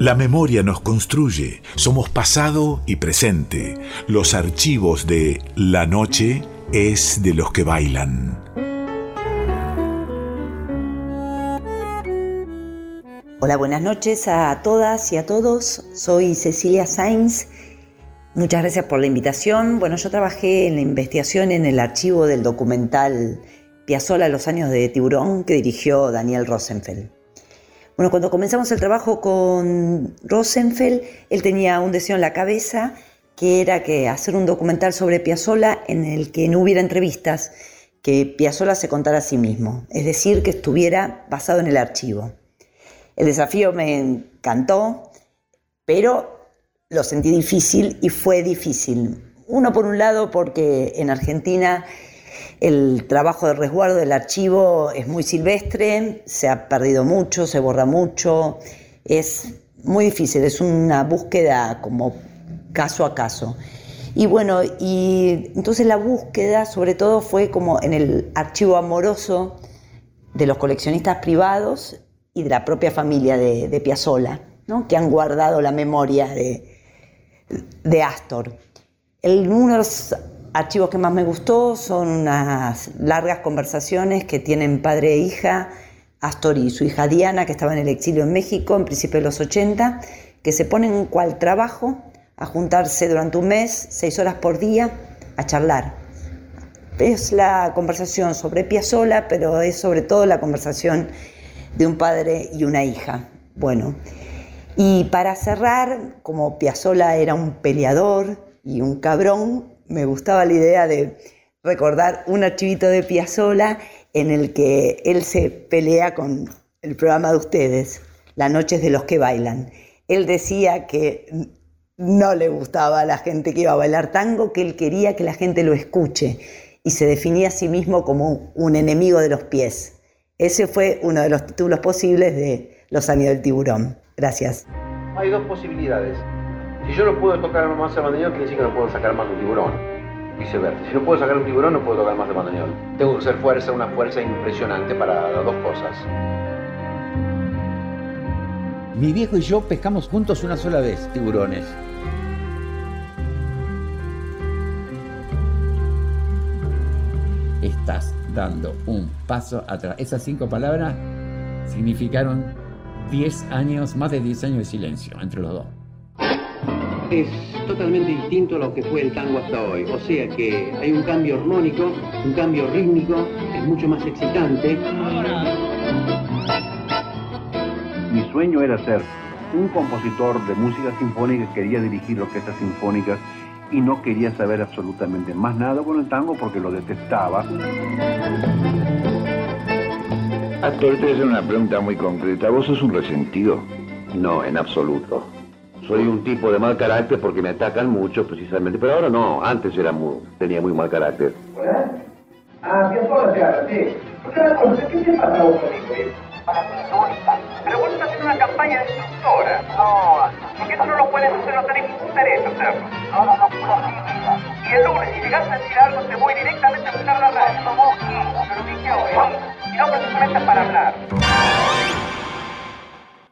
La memoria nos construye, somos pasado y presente. Los archivos de La noche es de los que bailan. Hola, buenas noches a todas y a todos. Soy Cecilia Sainz. Muchas gracias por la invitación. Bueno, yo trabajé en la investigación en el archivo del documental Piazzolla Los años de Tiburón que dirigió Daniel Rosenfeld. Bueno, cuando comenzamos el trabajo con Rosenfeld, él tenía un deseo en la cabeza que era que hacer un documental sobre Piazzolla en el que no hubiera entrevistas, que Piazzolla se contara a sí mismo, es decir, que estuviera basado en el archivo. El desafío me encantó, pero lo sentí difícil y fue difícil. Uno por un lado porque en Argentina el trabajo de resguardo del archivo es muy silvestre, se ha perdido mucho, se borra mucho, es muy difícil, es una búsqueda como caso a caso. Y bueno, y entonces la búsqueda sobre todo fue como en el archivo amoroso de los coleccionistas privados y de la propia familia de, de ¿no? que han guardado la memoria de, de Astor. El, uno archivos que más me gustó son unas largas conversaciones que tienen padre e hija, Astor y su hija Diana, que estaba en el exilio en México en principio de los 80, que se ponen en cual trabajo a juntarse durante un mes, seis horas por día, a charlar. Es la conversación sobre Piazzolla, pero es sobre todo la conversación de un padre y una hija. Bueno, y para cerrar, como Piazzolla era un peleador y un cabrón, me gustaba la idea de recordar un archivito de Piazzolla en el que él se pelea con el programa de ustedes, La Noches de los que bailan. Él decía que no le gustaba a la gente que iba a bailar tango, que él quería que la gente lo escuche y se definía a sí mismo como un enemigo de los pies. Ese fue uno de los títulos posibles de Los años del tiburón. Gracias. Hay dos posibilidades. Si yo no puedo tocar más el bandoneón, quiere decir que no puedo sacar más un tiburón. Viceversa. Si no puedo sacar un tiburón, no puedo tocar más el bandoneón. Tengo que ser fuerza, una fuerza impresionante para las dos cosas. Mi viejo y yo pescamos juntos una sola vez tiburones. Estás dando un paso atrás. Esas cinco palabras significaron 10 años, más de 10 años de silencio entre los dos es totalmente distinto a lo que fue el tango hasta hoy. O sea que hay un cambio armónico, un cambio rítmico, es mucho más excitante. Mi sueño era ser un compositor de música sinfónica que quería dirigir orquestas sinfónicas y no quería saber absolutamente más nada con el tango porque lo detestaba. Actor, te voy a hacer una pregunta muy concreta. ¿Vos sos un resentido? No, en absoluto soy un tipo de mal carácter porque me atacan mucho precisamente, pero ahora no, antes era muy, tenía muy mal carácter. Ah, bien solo se habla, sí. ¿qué te pasa vos conmigo? Pero vos estás haciendo una campaña destructora. No, porque eso no lo puedes hacer, no tenés ningún derecho hacerlo. No, no, no, no, Y el lunes, si llegas a decir algo, te voy directamente a buscar la radio. No, vos, pero dije hoy. Y no precisamente para hablar.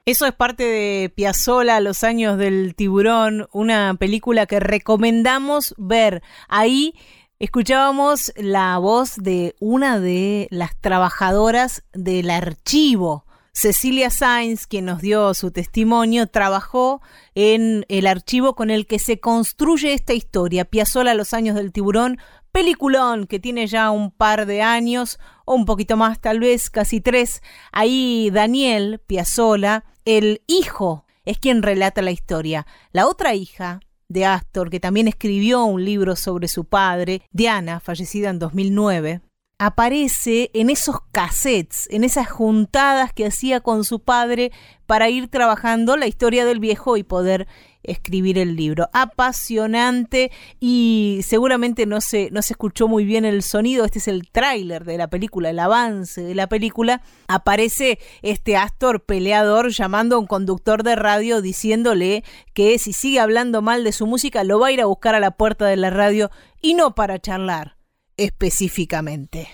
Eso es parte de Piazzola, Los años del tiburón, una película que recomendamos ver. Ahí escuchábamos la voz de una de las trabajadoras del archivo. Cecilia Sainz, quien nos dio su testimonio, trabajó en el archivo con el que se construye esta historia. Piazzola, Los años del tiburón, peliculón que tiene ya un par de años, o un poquito más tal vez, casi tres. Ahí Daniel Piazzola, el hijo, es quien relata la historia. La otra hija de Astor, que también escribió un libro sobre su padre, Diana, fallecida en 2009, aparece en esos cassettes, en esas juntadas que hacía con su padre para ir trabajando la historia del viejo y poder escribir el libro. Apasionante y seguramente no se, no se escuchó muy bien el sonido. Este es el tráiler de la película, el avance de la película. Aparece este Astor peleador llamando a un conductor de radio diciéndole que si sigue hablando mal de su música lo va a ir a buscar a la puerta de la radio y no para charlar específicamente.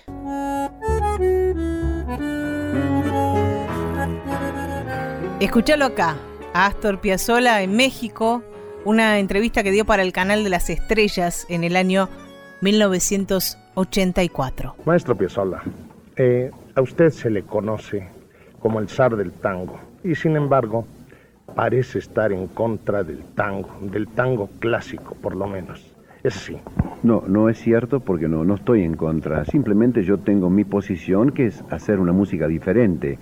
Escúchalo acá a Astor Piazzolla en México, una entrevista que dio para el canal de las estrellas en el año 1984. Maestro Piazzolla, eh, a usted se le conoce como el zar del tango y sin embargo parece estar en contra del tango, del tango clásico por lo menos. Es así. No, no es cierto porque no, no estoy en contra. Simplemente yo tengo mi posición que es hacer una música diferente.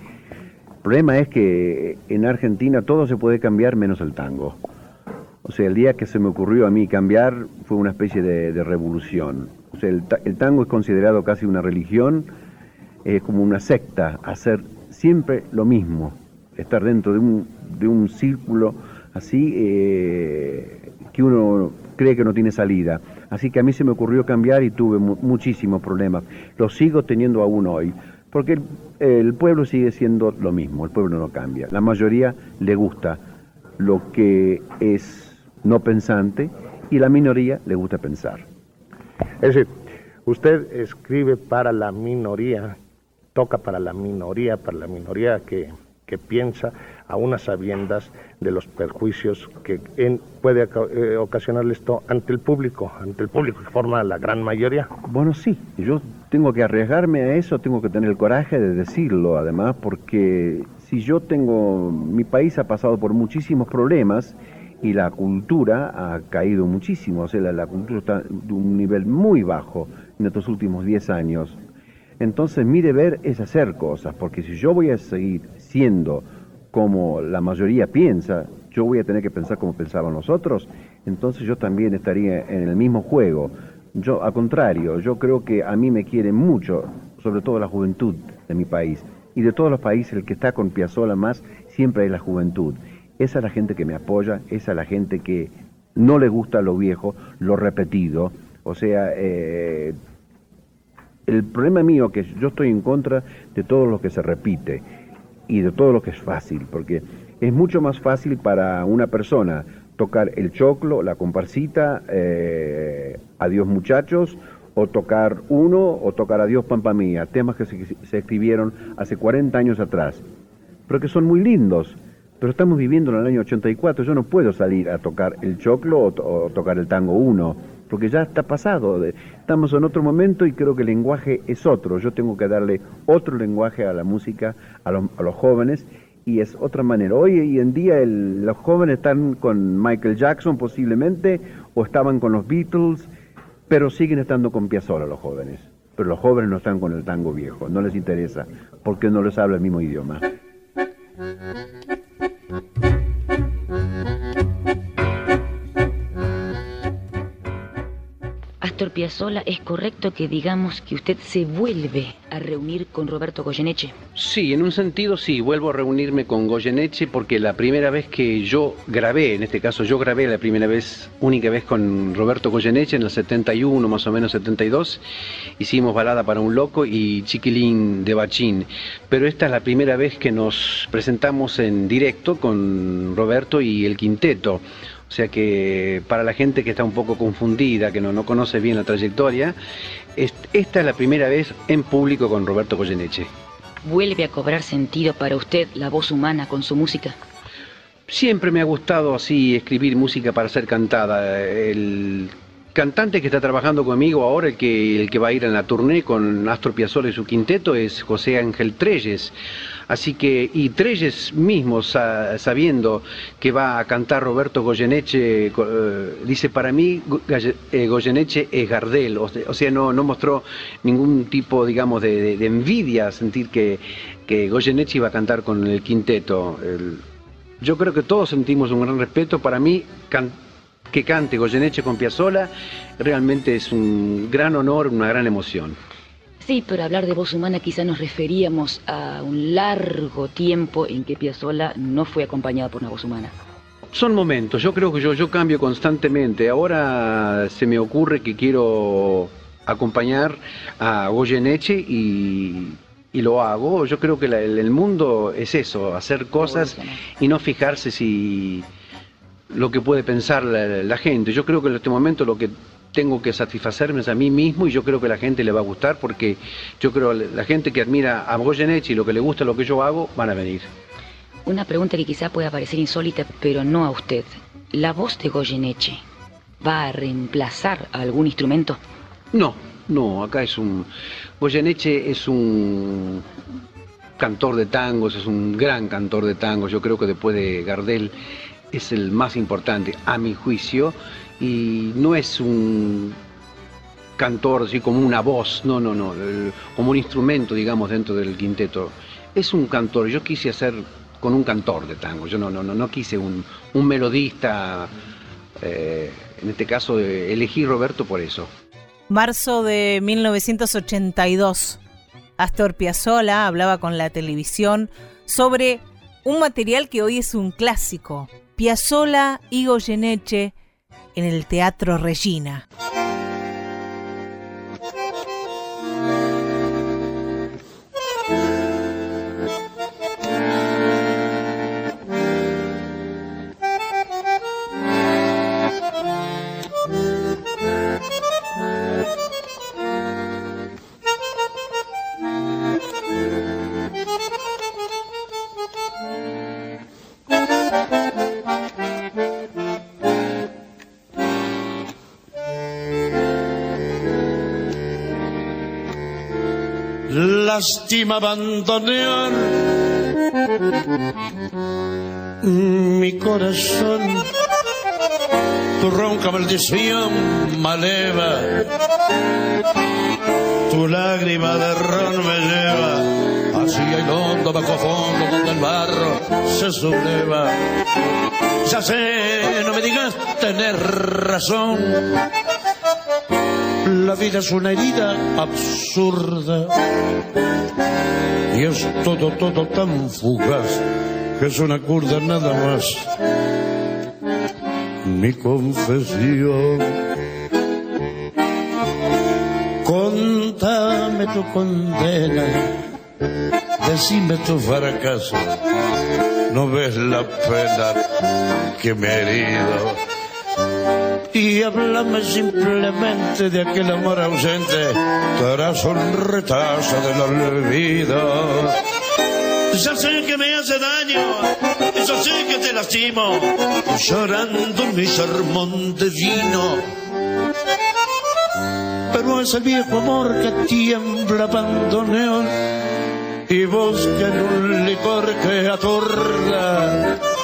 El problema es que en Argentina todo se puede cambiar menos el tango. O sea, el día que se me ocurrió a mí cambiar fue una especie de, revolución. O sea, el, tango es considerado casi una religión, es como una secta, hacer siempre lo mismo, estar dentro de un, de un círculo así eh, que uno cree que no tiene salida. Así que a mí se me ocurrió cambiar y tuve muchísimos problemas. Lo sigo teniendo aún hoy, porque el, pueblo sigue siendo lo mismo, el pueblo no cambia. La mayoría le gusta lo que es no pensante y la minoría le gusta pensar. Es decir, usted escribe para la minoría, toca para la minoría, para la minoría que, que piensa a unas sabiendas de los perjuicios que puede eh, ocasionarle esto ante el público, ante el público que forma la gran mayoría. Bueno, sí, yo tengo que arriesgarme a eso, tengo que tener el coraje de decirlo, además, porque si yo tengo, mi país ha pasado por muchísimos problemas y la cultura ha caído muchísimo, o sea, la, la cultura está de un nivel muy bajo en estos últimos 10 años. Entonces mi deber es hacer cosas, porque si yo voy a seguir siendo como la mayoría piensa, yo voy a tener que pensar como pensaban los otros, entonces yo también estaría en el mismo juego. Yo, al contrario, yo creo que a mí me quieren mucho, sobre todo la juventud de mi país. Y de todos los países, el que está con Piazzolla más siempre es la juventud. Esa es la gente que me apoya, esa es la gente que no le gusta lo viejo, lo repetido. O sea, eh, el problema mío es que yo estoy en contra de todo lo que se repite y de todo lo que es fácil, porque es mucho más fácil para una persona tocar el choclo, la comparsita, eh, Adiós muchachos, o tocar uno, o tocar Adiós Pampa Mía, temas que se, escribieron hace 40 años atrás, pero que son muy lindos. Pero estamos viviendo en el año 84, yo no puedo salir a tocar el choclo o tocar el tango uno porque ya está pasado. Estamos en otro momento y creo que el lenguaje es otro. Yo tengo que darle otro lenguaje a la música, a los, jóvenes, y es otra manera. Hoy en día los jóvenes están con Michael Jackson posiblemente, o estaban con los Beatles, pero siguen estando con Piazzolla los jóvenes. Pero los jóvenes no están con el tango viejo, no les interesa, porque no les habla el mismo idioma. Astor Piazzolla, ¿es correcto que digamos que usted se vuelve a reunir con Roberto Goyeneche? Sí, en un sentido sí, vuelvo a reunirme con Goyeneche porque la primera vez que yo grabé, en este caso yo grabé la primera vez, única vez con Roberto Goyeneche en el 71, más o menos 72, hicimos Balada para un Loco y Chiquilín de Bachín, pero esta es la primera vez que nos presentamos en directo con Roberto y el quinteto. O sea que para la gente que está un poco confundida, que no, no conoce bien la trayectoria, esta es la primera vez en público con Roberto Goyeneche. ¿Vuelve a cobrar sentido para usted la voz humana con su música? Siempre me ha gustado así escribir música para ser cantada. El cantante que está trabajando conmigo ahora, el que, el que va a ir en la tournée con Astro Piazzolla y su quinteto, es José Ángel Treyes. Así que, y Treyes mismo, sabiendo que va a cantar Roberto Goyeneche, eh, dice, para mí eh, Goyeneche es Gardel, o, sea, no, no mostró ningún tipo, digamos, de, envidia sentir que, que, Goyeneche iba a cantar con el quinteto. yo creo que todos sentimos un gran respeto. Para mí, que cante Goyeneche con Piazzola realmente es un gran honor, una gran emoción. Sí, pero hablar de voz humana quizá nos referíamos a un largo tiempo en que Piazzolla no fue acompañado por una voz humana. Son momentos, yo creo que yo, yo cambio constantemente. Ahora se me ocurre que quiero acompañar a Goyeneche y, y lo hago. Yo creo que el mundo es eso, hacer cosas y no fijarse si lo que puede pensar la, gente. Yo creo que en este momento lo que tengo que satisfacerme a mí mismo y yo creo que la gente le va a gustar porque yo creo que la gente que admira a Goyeneche y lo que le gusta lo que yo hago van a venir. Una pregunta que quizá pueda parecer insólita, pero no a usted. ¿La voz de Goyeneche va a reemplazar a algún instrumento? No, no, acá es un... Goyeneche es un cantor de tangos, es un gran cantor de tangos, yo creo que después de Gardel es el más importante, a mi juicio, y no es un cantor así como una voz, no, no, no, como un instrumento, digamos, dentro del quinteto. Es un cantor, yo quise hacer con un cantor de tango, yo no, no, no, no quise un, melodista, eh, en este caso elegí Roberto por eso. Marzo de 1982. Astor Piazzolla hablaba con la televisión sobre un material que hoy es un clásico, Piazzolla y Goyeneche en el Teatro Regina. Lástima abandonar mi corazón. Tu ronca maldición maleva, tu lágrima de ron me lleva hacia el hondo bajo fondo donde el barro se subleva. Ya sé, no me digas tener razón la vida es una herida absurda y es todo, todo tan fugaz que es una curda nada más. Mi confesión. Contame tu condena, decime tu fracaso. No ves la pena que me he herido y háblame simplemente de aquel amor ausente tras un retazo del olvido. Ya sé que me hace daño, ya sé que te lastimo, llorando mi sermón de vino. Pero es el viejo amor que tiembla abandoneón y busca en un licor que atorda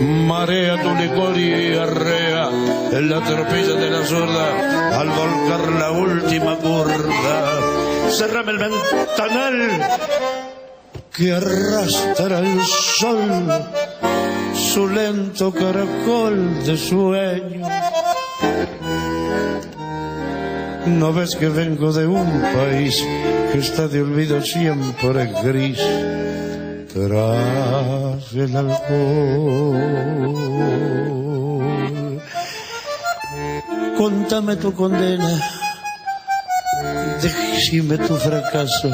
marea tu licor y arrea en la tropilla de la sorda al volcar la última curda. Cerrame el ventanal que arrastra el sol su lento caracol de sueño. ¿No ves que vengo de un país que está de olvido siempre gris? Tras el alcohol. Contame tu condena, decime tu fracaso.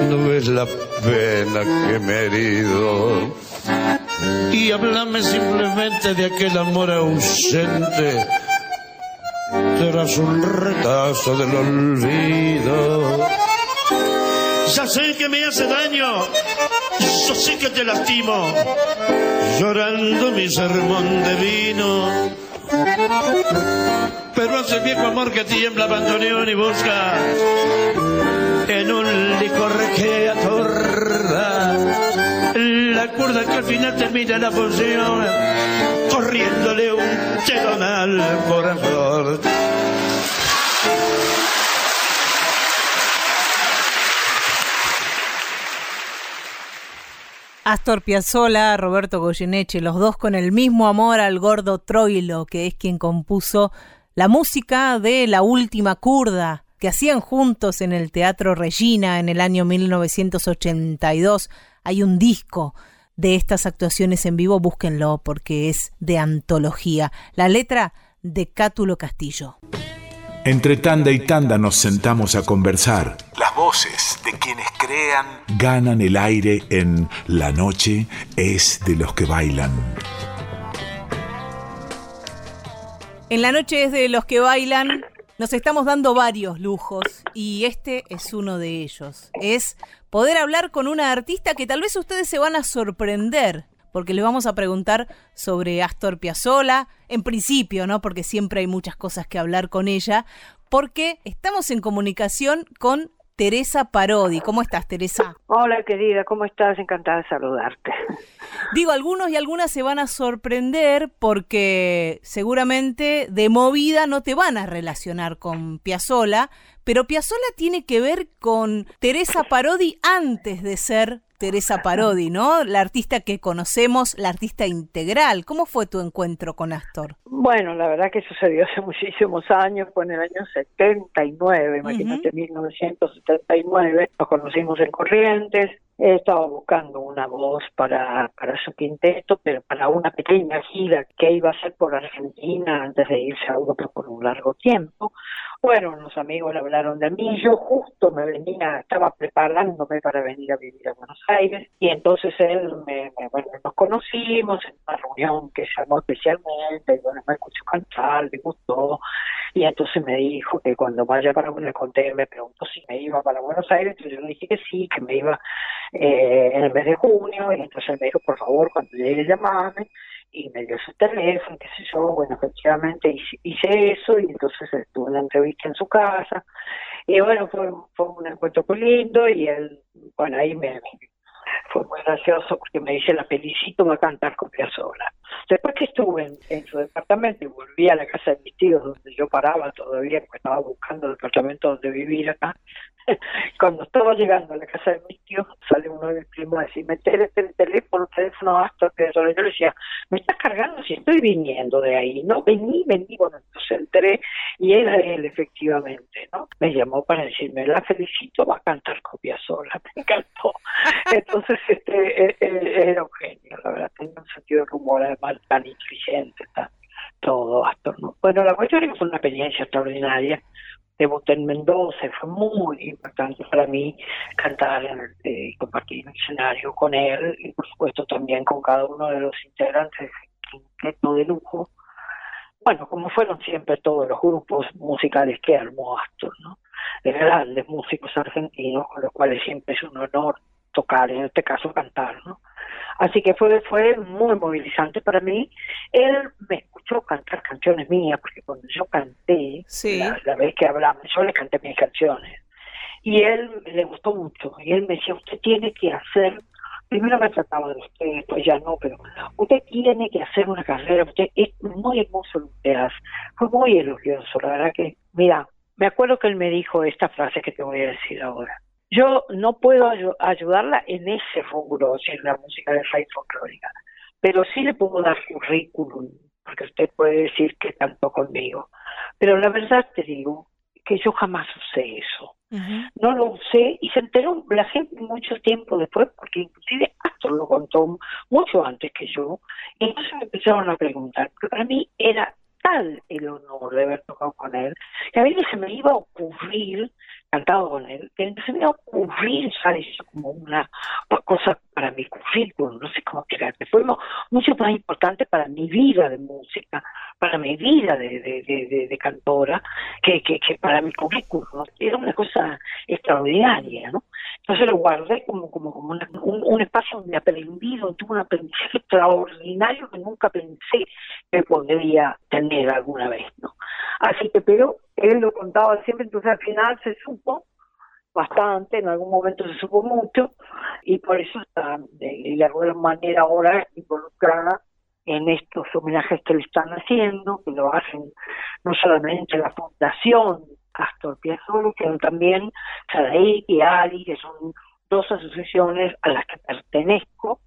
No ves la pena que me he herido. Y háblame simplemente de aquel amor ausente tras un retazo del olvido ya sé que me hace daño, yo sé que te lastimo, llorando mi sermón de vino. Pero hace viejo amor que tiembla abandoneón y busca en un licor que atorda la cuerda que al final termina la función corriéndole un chelón al corazón. Astor Piazzolla, Roberto Goyeneche, los dos con el mismo amor al gordo Troilo, que es quien compuso la música de La Última Curda, que hacían juntos en el Teatro Regina en el año 1982. Hay un disco de estas actuaciones en vivo, búsquenlo porque es de antología. La letra de Cátulo Castillo. Entre tanda y tanda nos sentamos a conversar. Las voces de quienes crean ganan el aire en La noche es de los que bailan. En la noche es de los que bailan. Nos estamos dando varios lujos y este es uno de ellos. Es poder hablar con una artista que tal vez ustedes se van a sorprender porque le vamos a preguntar sobre Astor Piazzolla, en principio, ¿no? Porque siempre hay muchas cosas que hablar con ella, porque estamos en comunicación con Teresa Parodi. ¿Cómo estás, Teresa? Hola, querida, ¿cómo estás? Encantada de saludarte. Digo, algunos y algunas se van a sorprender porque seguramente de movida no te van a relacionar con Piazzolla, pero Piazzolla tiene que ver con Teresa Parodi antes de ser Teresa Parodi, ¿no? La artista que conocemos, la artista integral. ¿Cómo fue tu encuentro con Astor? Bueno, la verdad que sucedió hace muchísimos años, fue en el año 79, imagínate, 1979. Nos conocimos en Corrientes, estaba buscando una voz para, para su quinteto, pero para una pequeña gira que iba a hacer por Argentina antes de irse a Europa por un largo tiempo. Bueno, los amigos le hablaron de mí, yo justo me venía, estaba preparándome para venir a vivir a Buenos Aires y entonces él, me, bueno, nos conocimos en una reunión que se armó especialmente, y bueno, me escuchó cantar, le gustó y entonces me dijo que cuando vaya para, le conté, me preguntó si me iba para Buenos Aires, entonces yo le dije que sí, que me iba eh, en el mes de junio y entonces me dijo, por favor, cuando llegue llamarme y me dio su teléfono, qué sé yo, bueno, efectivamente hice, eso y entonces estuve en la entrevista en su casa. Y bueno, fue, fue un encuentro muy lindo y él, bueno, ahí me, fue muy gracioso porque me dice, la felicito, va a cantar con sola Después que estuve en, su departamento y volví a la casa de mis tíos donde yo paraba todavía, porque estaba buscando el departamento donde vivir acá, cuando estaba llegando a la casa de mis tíos, sale uno de mis primos a decirme, el teléfono, teléfono hasta Yo le decía, me estás cargando si estoy viniendo de ahí. No, vení, vení. Bueno, entonces entré y era él, efectivamente, ¿no? Me llamó para decirme, la felicito, va a cantar copia sola. Me encantó. Entonces, este, e, e, era un genio, la verdad. Tenía un sentido de humor, además, tan inteligente, tan todo, Astor, ¿no? Bueno, la cuestión es que fue una experiencia extraordinaria debuté en Mendoza, fue muy importante para mí cantar y eh, compartir el escenario con él y por supuesto también con cada uno de los integrantes del quinteto de lujo. Bueno, como fueron siempre todos los grupos musicales que armó Astor, ¿no? De grandes músicos argentinos con los cuales siempre es un honor tocar, en este caso cantar, ¿no? Así que fue, fue muy movilizante para mí. Él me escuchó cantar canciones mías, porque cuando yo canté, la, vez que hablamos, yo le canté mis canciones. Y él le gustó mucho. Y él me decía, usted tiene que hacer, primero me trataba de usted, después ya no, pero usted tiene que hacer una carrera, usted es muy hermoso lo que hace. Fue muy elogioso, la verdad que, mira, me acuerdo que él me dijo esta frase que te voy a decir ahora. Yo no puedo ayudarla en ese rubro, si es la música de raíz folclórica, pero sí le puedo dar currículum, porque usted puede decir que cantó conmigo. Pero la verdad te digo que yo jamás usé eso. No lo usé y se enteró la gente mucho tiempo después, porque inclusive Astor lo contó mucho antes que yo, y entonces me empezaron a preguntar, pero para mí era tal el honor de haber tocado con él, que a mí se me iba a ocurrir cantado con él, que se me iba a ocurrir usar eso como una cosa para mi currículum, no sé cómo quererte. Fue mucho más importante para mi vida de música, para mi vida de, de, de, cantora, que, que, que, para mi currículum. Era una cosa extraordinaria, ¿no? Entonces lo guardé como, como, como un, un, espacio donde aprendí, donde tuve un aprendizaje extraordinario que nunca pensé que podría tener alguna vez, ¿no? Así que, pero él lo contaba siempre, entonces al final se supo bastante, en algún momento se supo mucho, y por eso está de, de alguna manera ahora involucrada en estos homenajes que le están haciendo, que lo hacen no solamente la Fundación Astor Piazzolla, sino también Sadaí y Ali, que son dos asociaciones a las que pertenezco,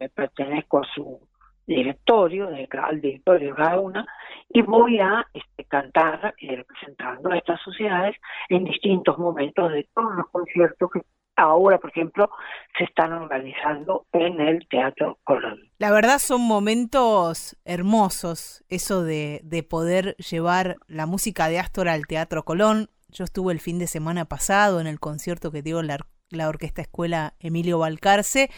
me pertenezco a su directorio, al directorio de cada una, y voy a este, cantar y representando a estas sociedades en distintos momentos de todos los conciertos que ahora, por ejemplo, se están organizando en el Teatro Colón. La verdad son momentos hermosos, eso de, de poder llevar la música de Astor al Teatro Colón. Yo estuve el fin de semana pasado en el concierto que dio la, la Orquesta Escuela Emilio Balcarce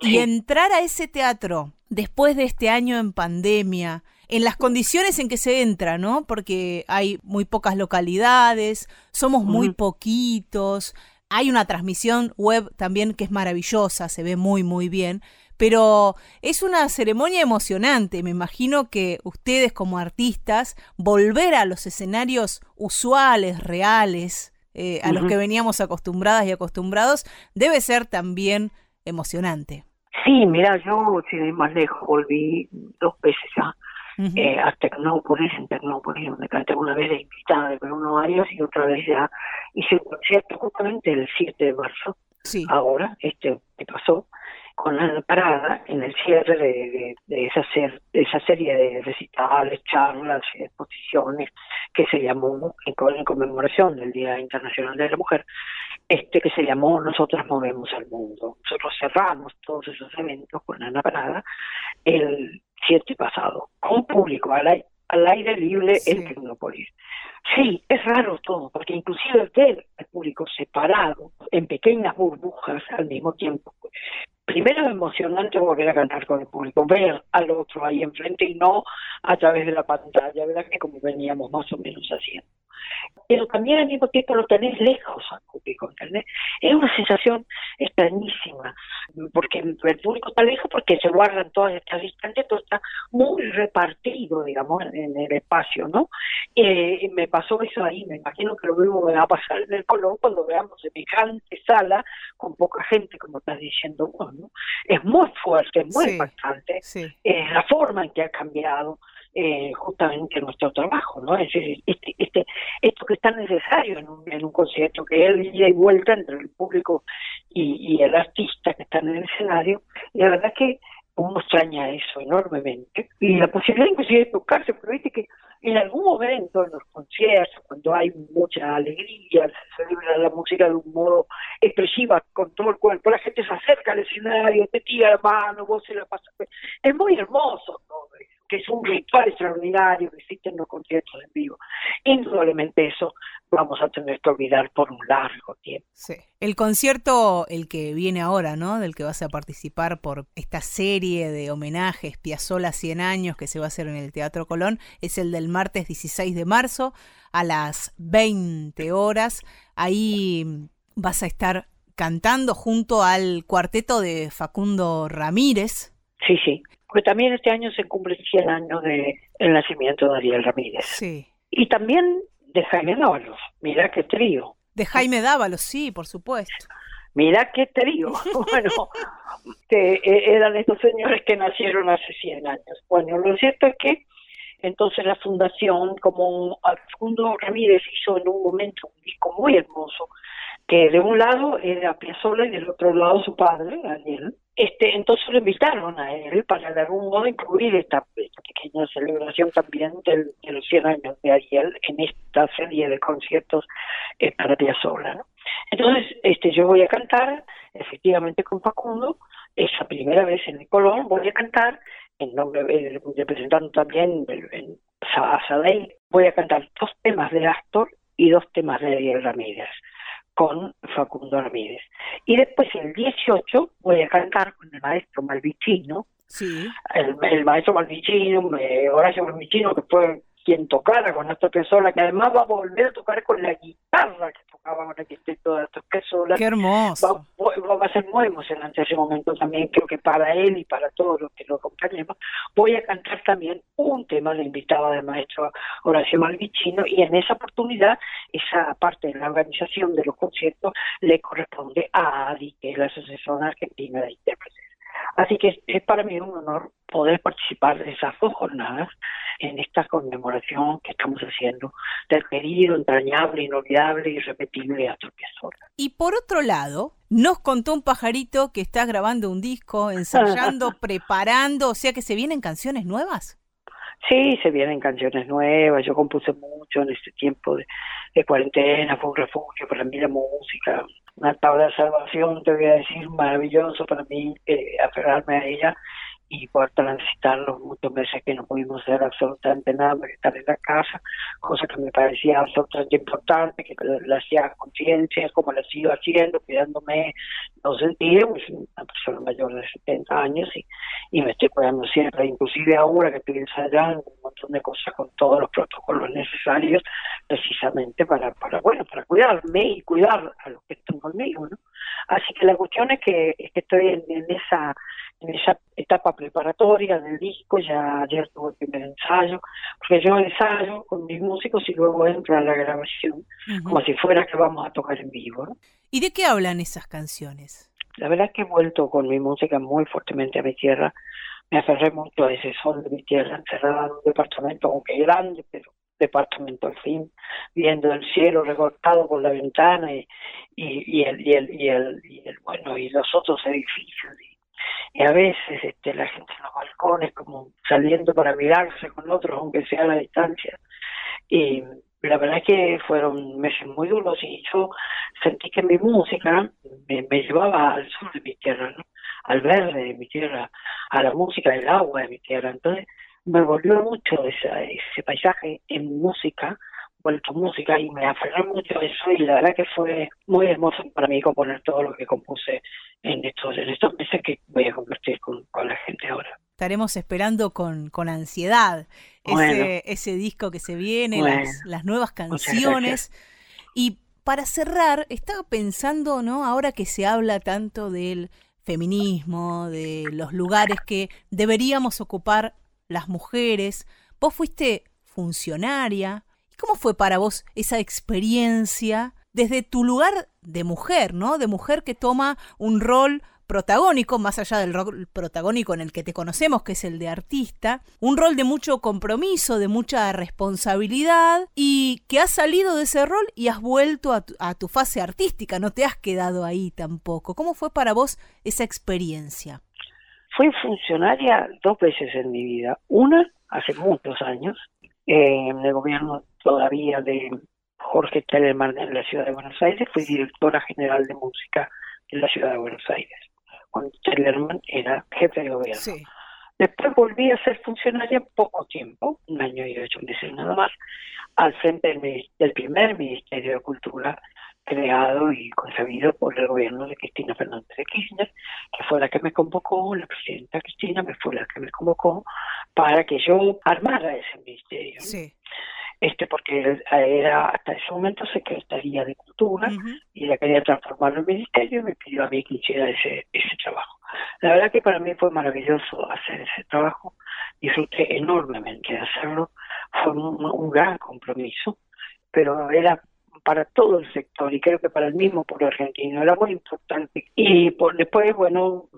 y entrar a ese teatro después de este año en pandemia, en las condiciones en que se entra, ¿no? Porque hay muy pocas localidades, somos muy poquitos, hay una transmisión web también que es maravillosa, se ve muy, muy bien, pero es una ceremonia emocionante. Me imagino que ustedes como artistas, volver a los escenarios usuales, reales, eh, a los que veníamos acostumbradas y acostumbrados, debe ser también emocionante. Sí, mira, yo, sin ir más lejos, volví dos veces ya eh, a Tecnópolis, en Tecnópolis, donde canté una vez de invitada de Bruno Arias y otra vez ya hice un concierto justamente el 7 de marzo, ahora, este que pasó, con Ana Parada en el cierre de, de, esa, ser, de esa serie de recitales, charlas exposiciones que se llamó en, en conmemoración del Día Internacional de la Mujer, este que se llamó Nosotras Movemos al Mundo. Nosotros cerramos todos esos eventos con Ana Parada el 7 pasado, con público al, aire, al aire libre en Tecnópolis. Sí, es raro todo, porque inclusive ver al público separado, en pequeñas burbujas al mismo tiempo, primero es emocionante volver a cantar con el público, ver al otro ahí enfrente y no a través de la pantalla, ¿verdad? Que como veníamos más o menos haciendo pero también al mismo tiempo lo tenés lejos al público, ¿entendés? Es una sensación extrañísima, porque el público está lejos porque se guardan todas estas distancias, todo está muy repartido, digamos, en el espacio, ¿no? Eh, me pasó eso ahí, me imagino que lo mismo me va a pasar en el Colón cuando veamos semejante sala con poca gente, como estás diciendo vos, ¿no? Es muy fuerte, es muy impactante, eh, la forma en que ha cambiado, eh, justamente nuestro trabajo, ¿no? Es este, este, esto que es tan necesario en un, en un concierto, que es el ida y vuelta entre el público y, y el artista que está en el escenario, y la verdad es que uno extraña eso enormemente. Y la posibilidad inclusive de tocarse, pero viste que en algún momento en los conciertos, cuando hay mucha alegría, se celebra la música de un modo expresiva con todo el cuerpo, la gente se acerca al escenario, te tira la mano, vos se la pasas. Es muy hermoso todo eso que es un ritual extraordinario que existe en los conciertos en vivo. Indudablemente eso vamos a tener que olvidar por un largo tiempo. Sí. El concierto, el que viene ahora, ¿no? Del que vas a participar por esta serie de homenajes Piazzolla 100 años que se va a hacer en el Teatro Colón, es el del martes 16 de marzo a las 20 horas. Ahí vas a estar cantando junto al cuarteto de Facundo Ramírez. Sí, sí porque también este año se cumple 100 años de el nacimiento de Ariel Ramírez. Sí. Y también de Jaime Dávalos, mira qué trío. De Jaime Dávalos, sí, por supuesto. Mira qué trío. bueno, que eh, eran estos señores que nacieron hace 100 años. Bueno, lo cierto es que entonces la fundación, como Facundo Ramírez hizo en un momento un disco muy hermoso, que de un lado era Piazzolla y del otro lado su padre, Daniel. Este, entonces lo invitaron a él para de algún modo incluir esta, pequeña celebración también de los 100 años de Ariel en esta serie de conciertos para Piazzolla. Entonces, este, yo voy a cantar, efectivamente con Facundo, esa primera vez en el Colón, voy a cantar en nombre, eh, representando también a Sadei, voy a cantar dos temas de Astor y dos temas de Ariel Ramírez con Facundo Ramírez. Y después el 18 voy a cantar con el maestro Malvicino, sí. el, maestro Malvicino, Horacio Malvicino, que fue quien tocara con esta persona, que además va a volver a tocar con la guitarra que tocaba con toda esta persona. Qué hermoso. Va, va, a ser muy emocionante ese momento también, creo que para él y para todos los que lo acompañemos. Voy a cantar también un tema de invitado del maestro Horacio Malvicino y en esa oportunidad, esa parte de la organización de los conciertos le corresponde a ADI, que es la Asociación Argentina de Intérpretes. Así que es para mí un honor poder participar de esas dos jornadas en esta conmemoración que estamos haciendo del querido, entrañable, inolvidable irrepetible Astor Piazzolla. Y por otro lado, nos contó un pajarito que estás grabando un disco, ensayando, preparando, o sea que se vienen canciones nuevas. Sí, se vienen canciones nuevas. Yo compuse mucho en este tiempo de, de cuarentena, fue un refugio para mí la música una tabla de salvación, te voy a decir, maravilloso para mí eh, aferrarme a ella y poder transitar los muchos meses que no pudimos hacer absolutamente nada para estar en la casa, cosa que me parecía absolutamente importante, que la hacía conciencia, como la sigo haciendo, cuidándome, no sentía, pues una persona mayor de 70 años y, y me estoy cuidando siempre, inclusive ahora que estoy ensayando un montón de cosas con todos los protocolos necesarios, precisamente para, para bueno, para cuidarme y cuidar a los que están conmigo, ¿no? Así que la cuestión es que, es que estoy en, en esa en esa etapa preparatoria del disco, ya ayer tuve el primer ensayo, porque yo ensayo con mis músicos y luego entro a la grabación, como si fuera que vamos a tocar en vivo. ¿no? ¿Y de qué hablan esas canciones? La verdad es que he vuelto con mi música muy fuertemente a mi tierra, me aferré mucho a ese sol de mi tierra, encerrada en un departamento, aunque grande, pero departamento al fin, viendo el cielo recortado por la ventana y, y, el, y, el, y, el, y el, bueno, y los otros edificios. Y, y a veces este, la gente en los balcones como saliendo para mirarse con otros aunque sea a la distancia y la verdad es que fueron meses muy duros y yo sentí que mi música me, me llevaba al sur de mi tierra ¿no? al verde de mi tierra a la música del agua de mi tierra entonces me volvió mucho esa, ese paisaje en música vuelto música y me aferré mucho a eso y la verdad que fue muy hermoso para mí componer todo lo que compuse en estos, en estos meses que voy a compartir con, con la gente ahora. Estaremos esperando con, con ansiedad Bueno. ese, ese disco que se viene, Bueno. las, las nuevas canciones. Y para cerrar, estaba pensando, ¿no? Ahora que se habla tanto del feminismo, de los lugares que deberíamos ocupar las mujeres, vos fuiste funcionaria. ¿Y cómo fue para vos esa experiencia desde tu lugar de mujer, ¿no? De mujer que toma un rol protagónico, más allá del rol protagónico en el que te conocemos, que es el de artista, un rol de mucho compromiso, de mucha responsabilidad, y que has salido de ese rol y has vuelto a tu, a tu fase artística, no te has quedado ahí tampoco. ¿Cómo fue para vos esa experiencia? Fui funcionaria dos veces en mi vida. Una, hace muchos años, eh, en el gobierno todavía de Jorge Tellerman en la ciudad de Buenos Aires, fui directora general de música en la ciudad de Buenos Aires, cuando Tellerman era jefe de gobierno. Después volví a ser funcionaria poco tiempo, un año y ocho meses nada más, al frente del primer Ministerio de Cultura creado y concebido por el gobierno de Cristina Fernández de Kirchner, que fue la que me convocó, la presidenta Cristina me fue la que me convocó para que yo armara ese ministerio. ¿no? Este, porque era hasta ese momento secretaría de Cultura y ella quería transformarlo en ministerio y me pidió a mí que hiciera ese, ese trabajo. La verdad que para mí fue maravilloso hacer ese trabajo, disfruté enormemente de hacerlo, fue un, un gran compromiso, pero era para todo el sector y creo que para el mismo pueblo argentino era muy importante. Y por después, bueno,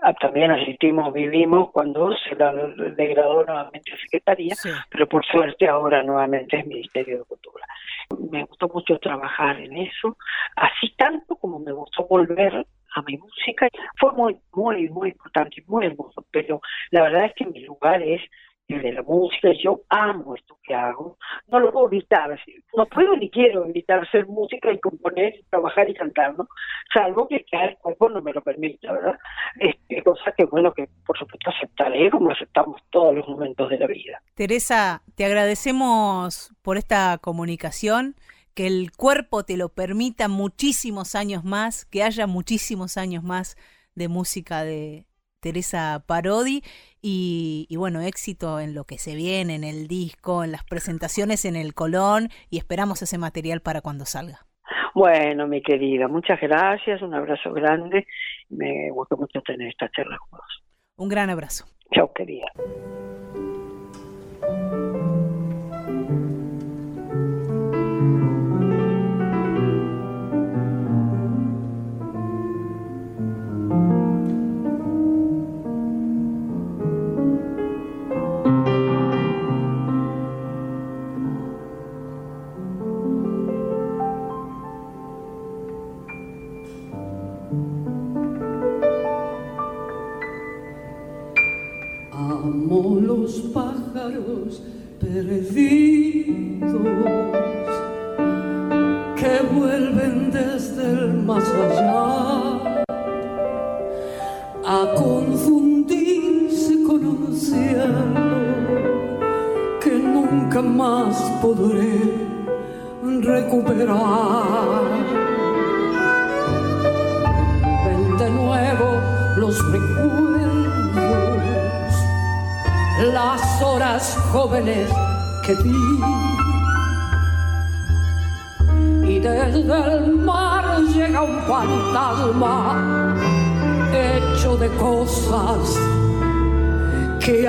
ah, también asistimos, vivimos cuando se la degradó nuevamente Secretaría, pero por suerte ahora nuevamente es Ministerio de Cultura. Me gustó mucho trabajar en eso, así tanto como me gustó volver a mi música. Fue muy, muy, muy importante, muy hermoso, pero la verdad es que mi lugar es de la música, yo amo esto que hago, no lo puedo evitar, no puedo ni quiero evitar hacer música y componer, trabajar y cantar, ¿no? Salvo que cada el cuerpo no me lo permita, ¿verdad? Este, cosa que, bueno, que por supuesto aceptaré como aceptamos todos los momentos de la vida. Teresa, te agradecemos por esta comunicación, que el cuerpo te lo permita muchísimos años más, que haya muchísimos años más de música de Teresa Parodi y, y bueno, éxito en lo que se viene, en el disco, en las presentaciones en el Colón y esperamos ese material para cuando salga. Bueno, mi querida, muchas gracias, un abrazo grande, me gustó mucho tener esta charla con vos. Un gran abrazo. Chao, querida.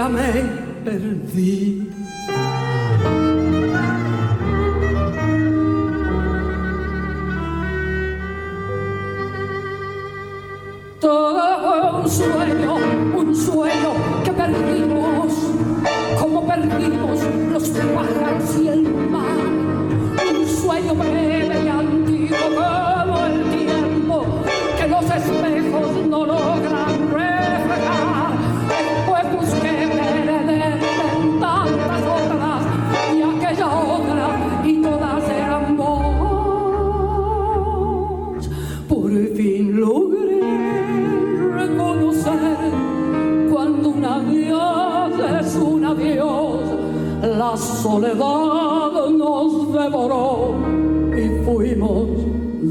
ya me perdí. La soledad nos devoró y fuimos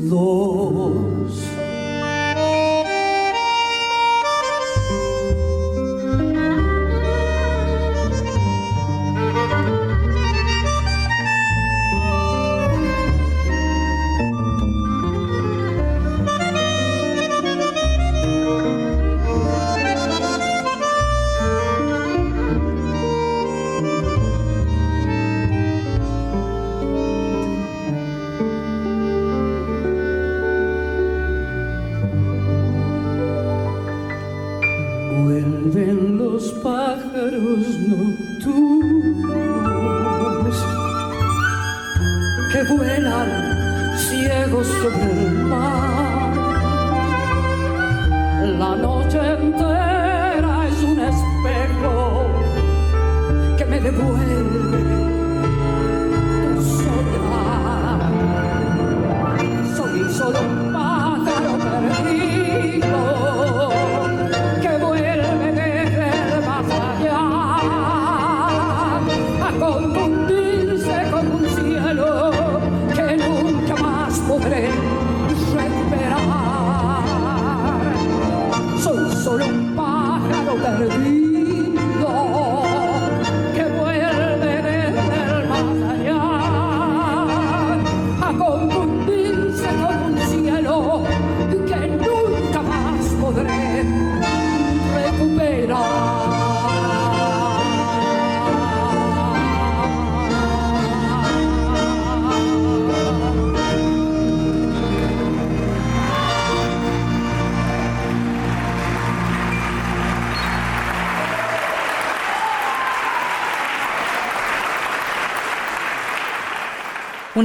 dos.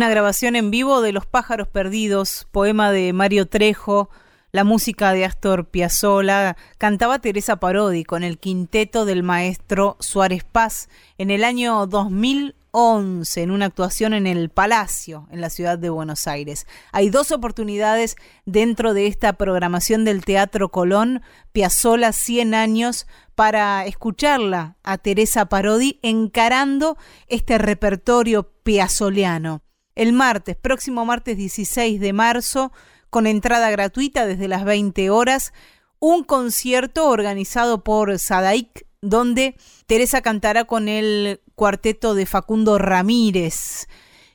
Una grabación en vivo de Los pájaros perdidos, poema de Mario Trejo, la música de Astor Piazzolla, cantaba Teresa Parodi con el quinteto del maestro Suárez Paz en el año 2011 en una actuación en el Palacio en la ciudad de Buenos Aires. Hay dos oportunidades dentro de esta programación del Teatro Colón, Piazzolla 100 años, para escucharla a Teresa Parodi encarando este repertorio piazzoliano. El martes, próximo martes 16 de marzo, con entrada gratuita desde las 20 horas, un concierto organizado por Sadaik, donde Teresa cantará con el cuarteto de Facundo Ramírez.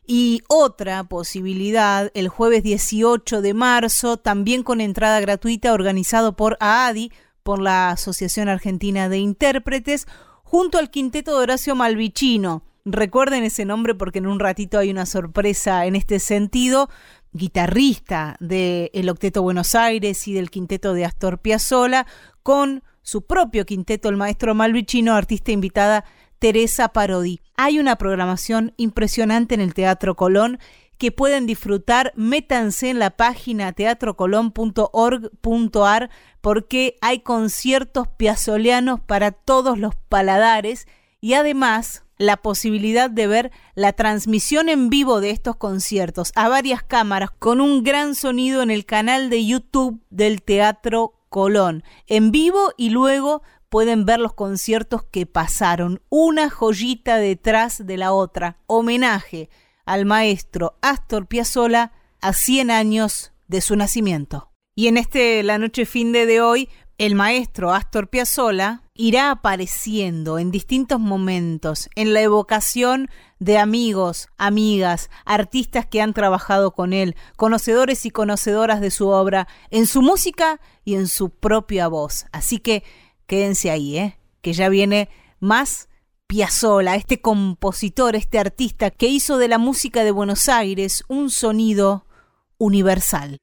Y otra posibilidad, el jueves 18 de marzo, también con entrada gratuita, organizado por AADI, por la Asociación Argentina de Intérpretes, junto al quinteto de Horacio Malvicino. Recuerden ese nombre porque en un ratito hay una sorpresa en este sentido guitarrista del el Octeto Buenos Aires y del quinteto de Astor Piazzolla, con su propio quinteto, el maestro Malvicino, artista invitada Teresa Parodi. Hay una programación impresionante en el Teatro Colón que pueden disfrutar, métanse en la página teatrocolón.org.ar porque hay conciertos piazzoleanos para todos los paladares y además la posibilidad de ver la transmisión en vivo de estos conciertos a varias cámaras con un gran sonido en el canal de YouTube del Teatro Colón, en vivo y luego pueden ver los conciertos que pasaron, una joyita detrás de la otra, homenaje al maestro Astor Piazzolla a 100 años de su nacimiento. Y en este La Noche Fin de hoy, el maestro Astor Piazzolla irá apareciendo en distintos momentos en la evocación de amigos, amigas, artistas que han trabajado con él, conocedores y conocedoras de su obra, en su música y en su propia voz. Así que quédense ahí, ¿eh? que ya viene más Piazzolla, este compositor, este artista que hizo de la música de Buenos Aires un sonido universal.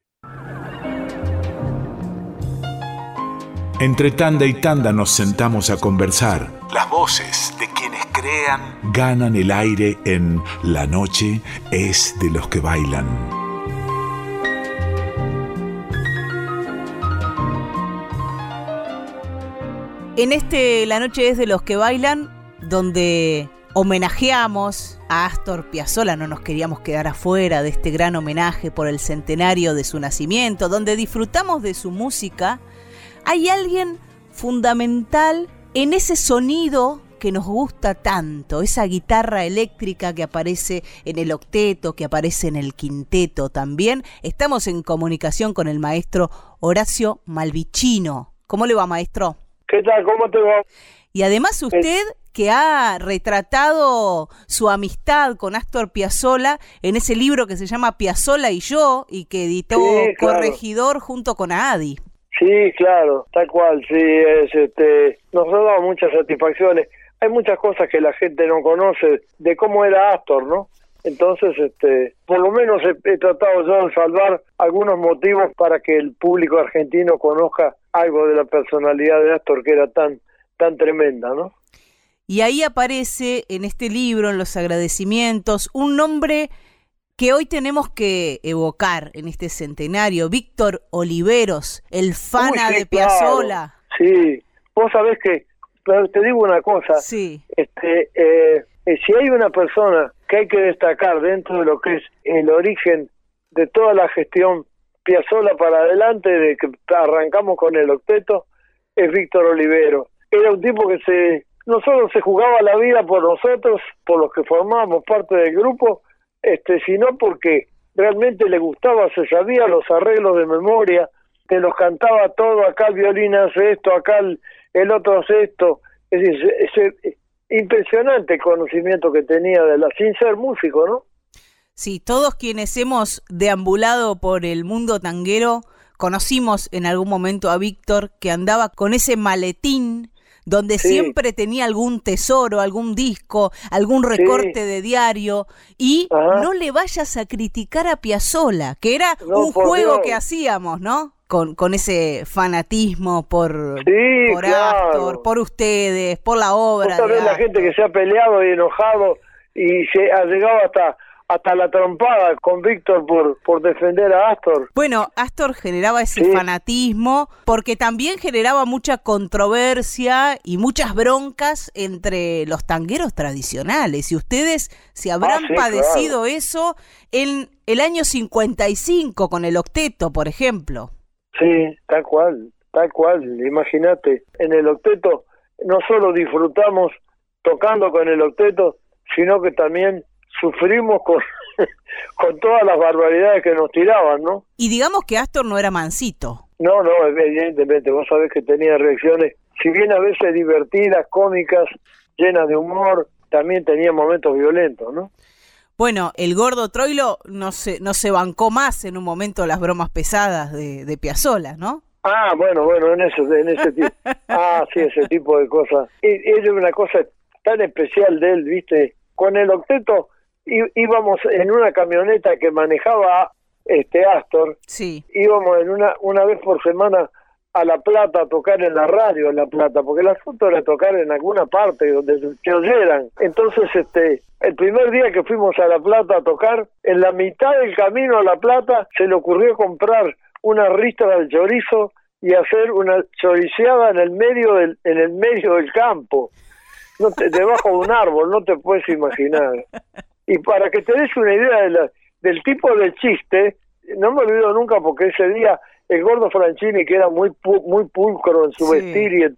Entre tanda y tanda nos sentamos a conversar. Las voces de quienes crean ganan el aire en La noche es de los que bailan. En este La noche es de los que bailan, donde homenajeamos a Astor Piazzolla, no nos queríamos quedar afuera de este gran homenaje por el centenario de su nacimiento, donde disfrutamos de su música hay alguien fundamental en ese sonido que nos gusta tanto, esa guitarra eléctrica que aparece en el octeto, que aparece en el quinteto también. Estamos en comunicación con el maestro Horacio Malvicino. ¿Cómo le va, maestro? ¿Qué tal? ¿Cómo te va? Y además usted que ha retratado su amistad con Astor Piazzolla en ese libro que se llama Piazzolla y yo y que editó Corregidor junto con Adi. Sí, claro, tal cual, sí, es, este, nos ha dado muchas satisfacciones. Hay muchas cosas que la gente no conoce de cómo era Astor, ¿no? Entonces, este, por lo menos he, tratado yo de salvar algunos motivos para que el público argentino conozca algo de la personalidad de Astor que era tan, tan tremenda, ¿no? Y ahí aparece en este libro, en los agradecimientos, un nombre que hoy tenemos que evocar en este centenario, Víctor Oliveros, el fana de Piazzola. Sí, vos sabés que, te digo una cosa, sí. este, eh, eh, si hay una persona que hay que destacar dentro de lo que es el origen de toda la gestión Piazzola para adelante, de que arrancamos con el octeto, es Víctor Olivero. Era un tipo que se no solo se jugaba la vida por nosotros, por los que formábamos parte del grupo, este, sino porque realmente le gustaba, se sabía los arreglos de memoria, te los cantaba todo, acá el violín hace esto, acá el, otro hace esto, es impresionante conocimiento que tenía de la, sin ser músico, ¿no? Sí, todos quienes hemos deambulado por el mundo tanguero, conocimos en algún momento a Víctor que andaba con ese maletín donde siempre tenía algún tesoro, algún disco, algún recorte de diario, y no le vayas a criticar a Piazzola, que era un juego que hacíamos, ¿no? Con, con ese fanatismo por, por Astor, por ustedes, por la obra. la gente que se ha peleado y enojado y se ha llegado hasta hasta la trompada con Víctor por, por defender a Astor. Bueno, Astor generaba ese fanatismo porque también generaba mucha controversia y muchas broncas entre los tangueros tradicionales. Y ustedes se habrán ah, padecido eso en el año 55 con el octeto, por ejemplo. Sí, tal cual, tal cual. Imagínate, en el octeto no solo disfrutamos tocando con el octeto, sino que también sufrimos con, con todas las barbaridades que nos tiraban, ¿no? Y digamos que Astor no era mansito. No, no, evidentemente, vos sabés que tenía reacciones, si bien a veces divertidas, cómicas, llenas de humor, también tenía momentos violentos, ¿no? Bueno, el gordo Troilo no se, no se bancó más en un momento las bromas pesadas de, de Piazzola, ¿no? Ah, bueno, bueno, en eso, en ese tipo, ah, sí, ese tipo de cosas. Es una cosa tan especial de él, viste, con el octeto íbamos en una camioneta que manejaba este Astor. Sí. Íbamos en una una vez por semana a La Plata a tocar en la radio en La Plata, porque el asunto era tocar en alguna parte donde se oyeran. Entonces, este, el primer día que fuimos a La Plata a tocar, en la mitad del camino a La Plata se le ocurrió comprar una ristra de chorizo y hacer una choriceada en el medio del en el medio del campo. no te- debajo de un árbol, no te puedes imaginar. Y para que te des una idea de la- del tipo de chiste, no me olvido nunca porque ese día el gordo Franchini, que era muy pu- muy pulcro en su Sí. vestir y en,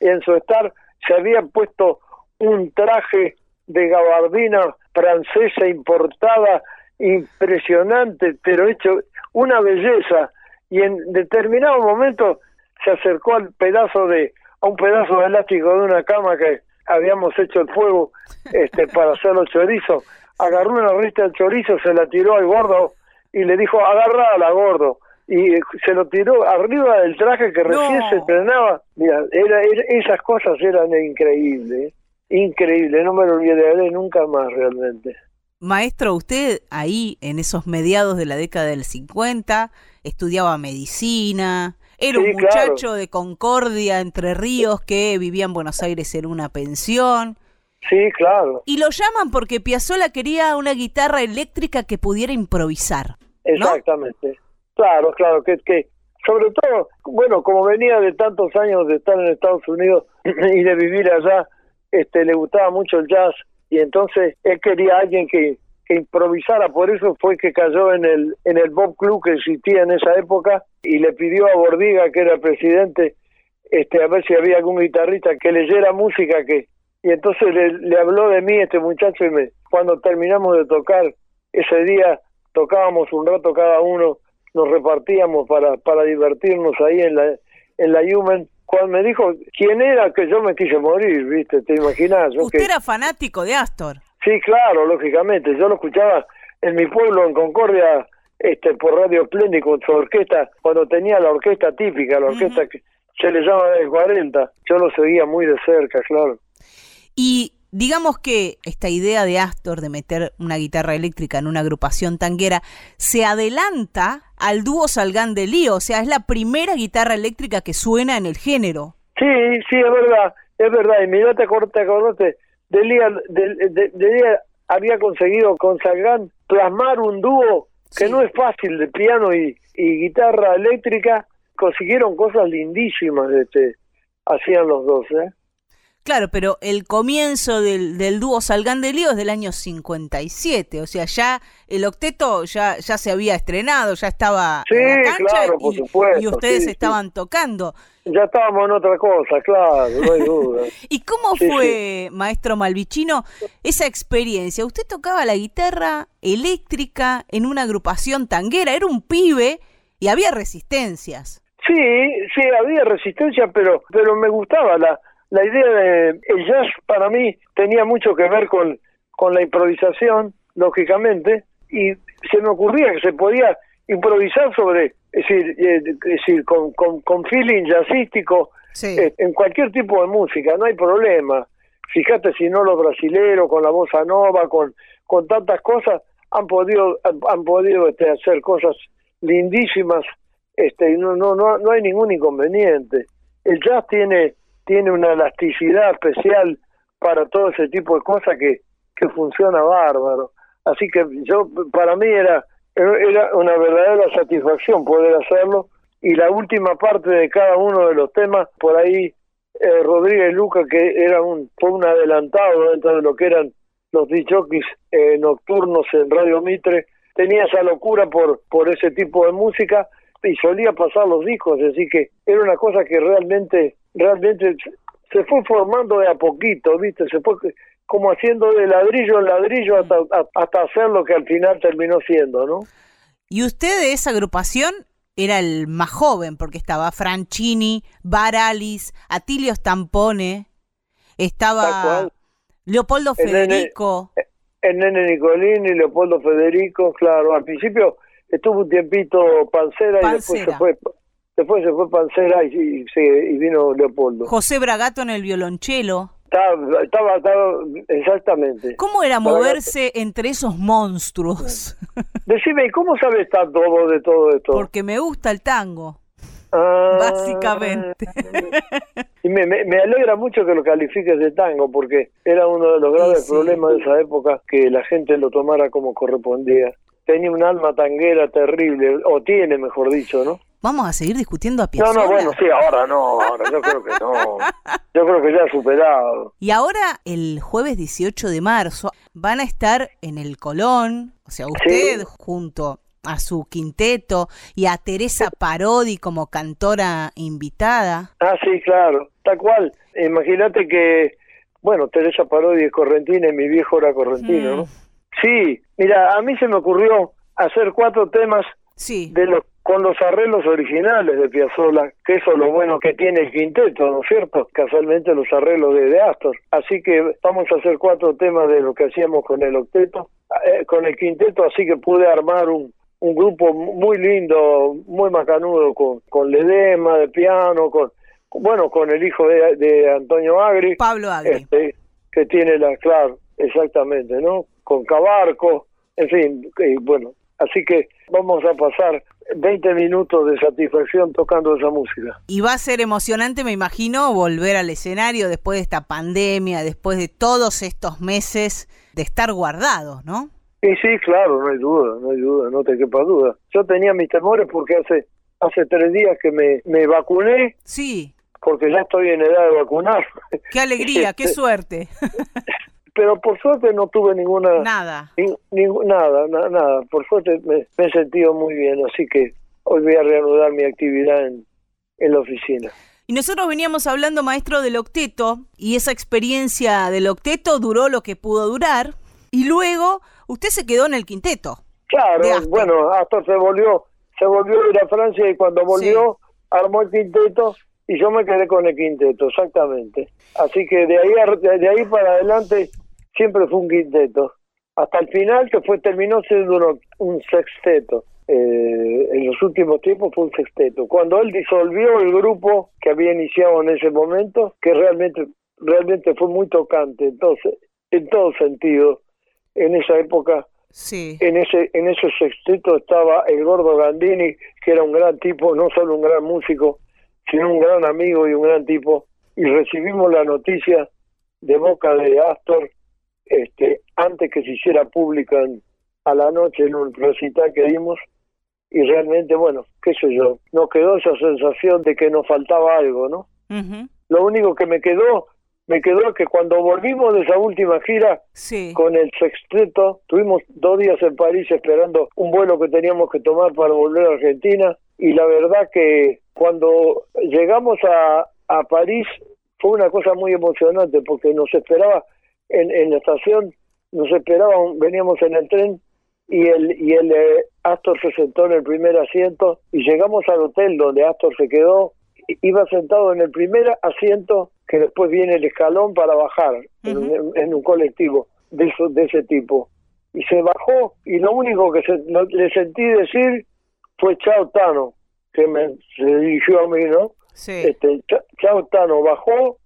en su estar, se había puesto un traje de gabardina francesa importada impresionante, pero hecho una belleza. Y en determinado momento se acercó al pedazo de a un pedazo de elástico de una cama que habíamos hecho el fuego este para hacer los chorizos agarró una rista de chorizo se la tiró al gordo y le dijo agarrala gordo y eh, se lo tiró arriba del traje que recién se estrenaba. Mira era, era- esas cosas eran increíbles ¿eh? increíble no me lo olvidaré nunca más realmente. Maestro, usted ahí en esos mediados de la década del 50 estudiaba medicina, era Sí, un muchacho claro. de Concordia, Entre Ríos, que vivía en Buenos Aires en una pensión. sí claro Y lo llaman porque Piazzolla quería una guitarra eléctrica que pudiera improvisar. Exactamente. Claro, claro, que, que sobre todo, bueno, como venía de tantos años de estar en Estados Unidos y de vivir allá, este le gustaba mucho el jazz y entonces él quería a alguien que, que improvisara, por eso fue que cayó en el en el Bob Club que existía en esa época y le pidió a Bordiga, que era el presidente, este a ver si había algún guitarrista que leyera música que y entonces le, le habló de mí este muchacho y me cuando terminamos de tocar ese día tocábamos un rato cada uno nos repartíamos para para divertirnos ahí en la en la Human cuando me dijo quién era que yo me quise morir viste te imaginas yo Usted que era fanático de Astor. Sí claro lógicamente. Yo lo escuchaba en mi pueblo en Concordia este por Radio Splendid con su orquesta cuando tenía la orquesta típica la orquesta que se le llama del 40 yo lo seguía muy de cerca claro. Y digamos que esta idea de Astor de meter una guitarra eléctrica en una agrupación tanguera se adelanta al dúo Salgán de Lío, o sea, es la primera guitarra eléctrica que suena en el género. Sí, sí, es verdad, es verdad. Y mira, te acordaste, Delia, de, de- Delia había conseguido con plasmar un dúo que no es fácil de piano y, y guitarra eléctrica. Consiguieron cosas lindísimas, este, hacían los dos, ¿eh? Claro, pero el comienzo del, del dúo Salgán de Lío es del año 57, o sea, ya el octeto ya, ya se había estrenado, ya estaba Sí, en la cancha claro, por y, supuesto, y ustedes sí, sí. estaban tocando. Ya estábamos en otra cosa, claro, no hay duda. ¿Y cómo fue, maestro Malvicino, esa experiencia? Usted tocaba la guitarra eléctrica en una agrupación tanguera, era un pibe y había resistencias. Sí, sí, había resistencia, pero pero me gustaba la la idea de el jazz para mí tenía mucho que ver con con la improvisación, lógicamente, y se me ocurría que se podía improvisar sobre, es decir, eh, es decir con, con, con feeling jazzístico eh, en cualquier tipo de música, no hay problema. Fíjate si no los brasileros con la bossa nova, con con tantas cosas han podido han, han podido este, hacer cosas lindísimas este y no no no no hay ningún inconveniente el jazz tiene tiene una elasticidad especial para todo ese tipo de cosas que que funciona bárbaro. Así que yo para mí era era una verdadera satisfacción poder hacerlo. Y la última parte de cada uno de los temas por ahí eh, Rodríguez Luca que era un fue un adelantado dentro de lo que eran los DJs eh, nocturnos en Radio Mitre tenía esa locura por por ese tipo de música y solía pasar los discos así que era una cosa que realmente realmente se fue formando de a poquito viste se fue como haciendo de ladrillo en ladrillo hasta hasta hacer lo que al final terminó siendo no Y usted de esa agrupación era el más joven, porque estaba Franchini, Baralis, Atilio Stampone, estaba. Leopoldo El Federico. el nene Nicolini, Leopoldo Federico, claro, al principio estuvo un tiempito Pancera, y después se Pancera. fue después se fue Pancera y, y, se- y vino Leopoldo. José Bragato en el violonchelo. Estaba, estaba, estaba- exactamente. ¿Cómo era moverse entre esos monstruos? Decime, ¿y cómo sabes tanto vos de todo esto? Porque me gusta el tango, Ah, básicamente. Y me, me, me alegra mucho que lo califiques de tango, porque era uno de los graves problemas de esa época que la gente lo tomara como correspondía. Tenía un alma tanguera terrible, o tiene, mejor dicho, ¿no? Vamos a seguir discutiendo a No, Piazzolla. no, bueno, sí, ahora no, ahora yo creo que no. Yo creo que ya ha superado. Y ahora, el jueves 18 de marzo, van a estar en el Colón, o sea, usted junto a su quinteto y a Teresa Parodi como cantora invitada. Ah, sí, claro, tal cual. Imagínate que, bueno, Teresa Parodi es correntina y mi viejo era correntino, ¿no? Sí, mira, a mí se me ocurrió hacer cuatro temas de los con los arreglos originales de Piazzolla, que eso es lo bueno que tiene el quinteto, ¿no es cierto? Casualmente los arreglos de, de Astor. Así que vamos a hacer cuatro temas de lo que hacíamos con el octeto, eh, con el quinteto, así que pude armar un, un grupo muy lindo, muy macanudo, con, con Ledema de piano, con bueno, con el hijo de, de Antonio Agri. Pablo Agri. Este, que tiene la, claro, exactamente, ¿no? Con Cabarco, en fin, y bueno, así que vamos a pasar 20 minutos de satisfacción tocando esa música. Y va a ser emocionante, me imagino, volver al escenario después de esta pandemia, después de todos estos meses de estar guardados, ¿no? Y sí, claro, no hay duda, no hay duda, no te quepa duda. Yo tenía mis temores porque hace hace tres días que me, me vacuné. Sí. Porque ya estoy en edad de vacunar. Qué alegría, qué suerte. Pero por suerte no tuve ninguna... Nada. Ni, ni- nada, na- nada. Por suerte me, me he sentido muy bien, así que hoy voy a reanudar mi actividad en, en la oficina. Y nosotros veníamos hablando, maestro, del octeto, y esa experiencia del octeto duró lo que pudo durar, y luego usted se quedó en el quinteto. Claro, bueno, Astor se volvió, se volvió a ir a Francia y cuando volvió armó el quinteto y yo me quedé con el quinteto, exactamente. Así que de ahí a- de ahí para adelante siempre fue un quinteto. Hasta el final que fue terminó siendo uno- un sexteto. Eh, en los últimos tiempos fue un sexteto. Cuando él disolvió el grupo que había iniciado en ese momento, que realmente realmente fue muy tocante, entonces en todo sentido, en esa época Sí. en ese en ese sexteto estaba el gordo Gandini, que era un gran tipo, no solo un gran músico, sino un gran amigo y un gran tipo. Y recibimos la noticia de boca de Astor este, antes que se hiciera pública en- a la noche en un recital que dimos. Y realmente, bueno, qué sé yo, nos quedó esa sensación de que nos faltaba algo, ¿no? Lo único que me quedó, me quedó que cuando volvimos de esa última gira Sí. con el sexteto, tuvimos dos días en París esperando un vuelo que teníamos que tomar para volver a Argentina y la verdad que cuando llegamos a, a París fue una cosa muy emocionante porque nos esperaba en, en la estación, nos esperaban, veníamos en el tren y el y el eh, Astor se sentó en el primer asiento y llegamos al hotel donde Astor se quedó. Iba sentado en el primer asiento que después viene el escalón para bajar en, un, en un colectivo de eso, de ese tipo. Y se bajó y lo único que se- no- le sentí decir fue chao Tano que me se dirigió a mí no Sí. este "Cha- chao Tano bajó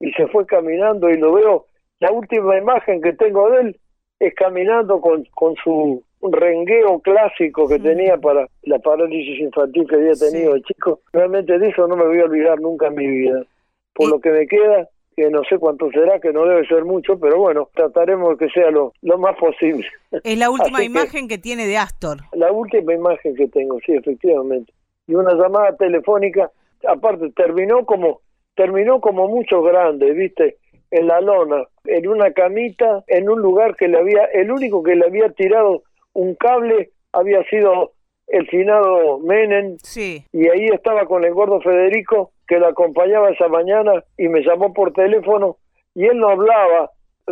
y se fue caminando y lo veo la última imagen que tengo de él es caminando con, con su rengueo clásico que tenía para la parálisis infantil que había tenido el chico. Realmente de eso no me voy a olvidar nunca en mi vida. Por lo que me queda, que no sé cuánto será, que no debe ser mucho, pero bueno, trataremos de que sea lo, lo más posible. Es la última Así imagen que tiene de Astor. la última imagen que tengo, sí, efectivamente. Y una llamada telefónica, aparte terminó como terminó como mucho grande, ¿viste? En la lona, en una camita, en un lugar que le había el único que le había tirado un cable había sido el finado Menem. Sí. Y ahí estaba con el gordo Federico que lo acompañaba esa mañana y me llamó por teléfono y él no hablaba,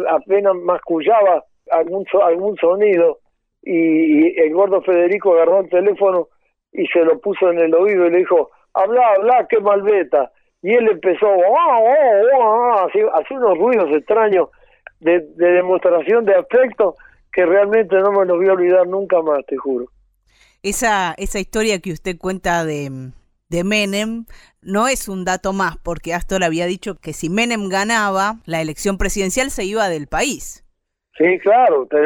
apenas mascullaba algún algún sonido y, y el gordo Federico agarró el teléfono y se lo puso en el oído y le dijo, habla, habla, qué malveta. Y él empezó, "Ah, oh, oh, ah", así, así unos ruidos extraños de, de demostración de afecto que realmente no me los voy a olvidar nunca más, te juro. Esa, esa historia que usted cuenta de, de Menem no es un dato más, porque Astor había dicho que si Menem ganaba la elección presidencial se iba del país. Sí, claro, te